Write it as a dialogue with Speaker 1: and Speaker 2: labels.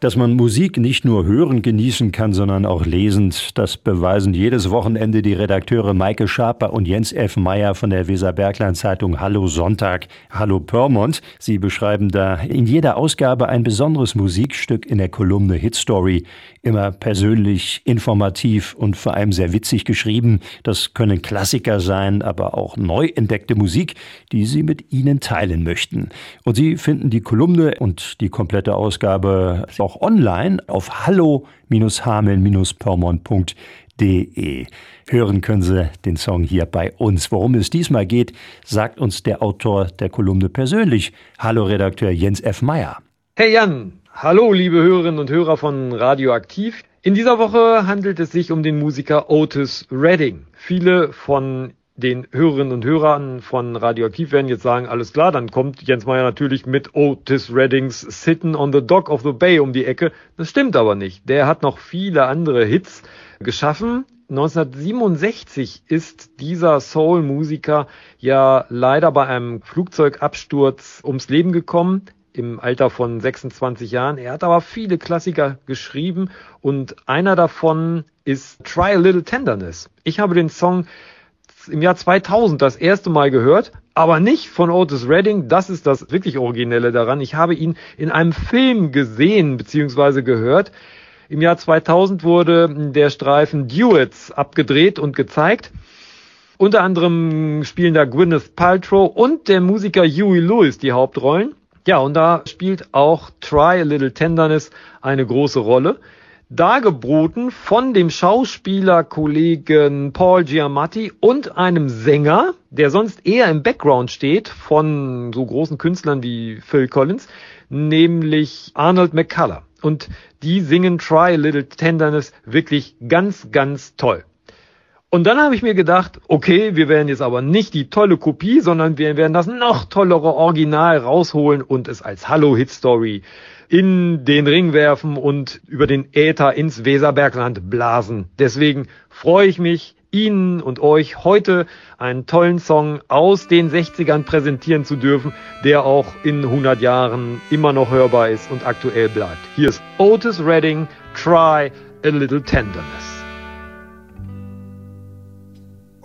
Speaker 1: Dass man Musik nicht nur hören genießen kann, sondern auch lesend, das beweisen jedes Wochenende die Redakteure Maike Schaper und Jens F. Meyer von der Weser-Bergland Zeitung Hallo Sonntag, Hallo Pörmont. Sie beschreiben da in jeder Ausgabe ein besonderes Musikstück in der Kolumne Hit Story. Immer persönlich, informativ und vor allem sehr witzig geschrieben. Das können Klassiker sein, aber auch neu entdeckte Musik, die Sie mit Ihnen teilen möchten. Und Sie finden die Kolumne und die komplette Ausgabe auch online auf hallo-hameln-pörmont.de. Hören können Sie den Song hier bei uns. Worum es diesmal geht, sagt uns der Autor der Kolumne persönlich. Hallo Redakteur Jens F. Meyer.
Speaker 2: Hey Jan, hallo liebe Hörerinnen und Hörer von Radioaktiv. In dieser Woche handelt es sich um den Musiker Otis Redding. Viele von den Hörerinnen und Hörern von Radioaktiv werden jetzt sagen, alles klar, dann kommt Jens Meyer natürlich mit Otis Reddings Sitting on the Dock of the Bay um die Ecke. Das stimmt aber nicht. Der hat noch viele andere Hits geschaffen. 1967 ist dieser Soul-Musiker ja leider bei einem Flugzeugabsturz ums Leben gekommen im Alter von 26 Jahren. Er hat aber viele Klassiker geschrieben und einer davon ist Try a Little Tenderness. Ich habe den Song im Jahr 2000 das erste Mal gehört, aber nicht von Otis Redding. Das ist das wirklich Originelle daran. Ich habe ihn in einem Film gesehen bzw. gehört. Im Jahr 2000 wurde der Streifen Duets abgedreht und gezeigt. Unter anderem spielen da Gwyneth Paltrow und der Musiker Huey Lewis die Hauptrollen. Ja, und da spielt auch Try a Little Tenderness eine große Rolle dargeboten von dem Schauspielerkollegen Paul Giamatti und einem Sänger, der sonst eher im Background steht von so großen Künstlern wie Phil Collins, nämlich Arnold McCullough. Und die singen Try a Little Tenderness wirklich ganz, ganz toll. Und dann habe ich mir gedacht, okay, wir werden jetzt aber nicht die tolle Kopie, sondern wir werden das noch tollere Original rausholen und es als Hallo Hit Story in den Ring werfen und über den Äther ins Weserbergland blasen. Deswegen freue ich mich, Ihnen und euch heute einen tollen Song aus den 60ern präsentieren zu dürfen, der auch in 100 Jahren immer noch hörbar ist und aktuell bleibt. Hier ist Otis Redding, Try a Little Tenderness.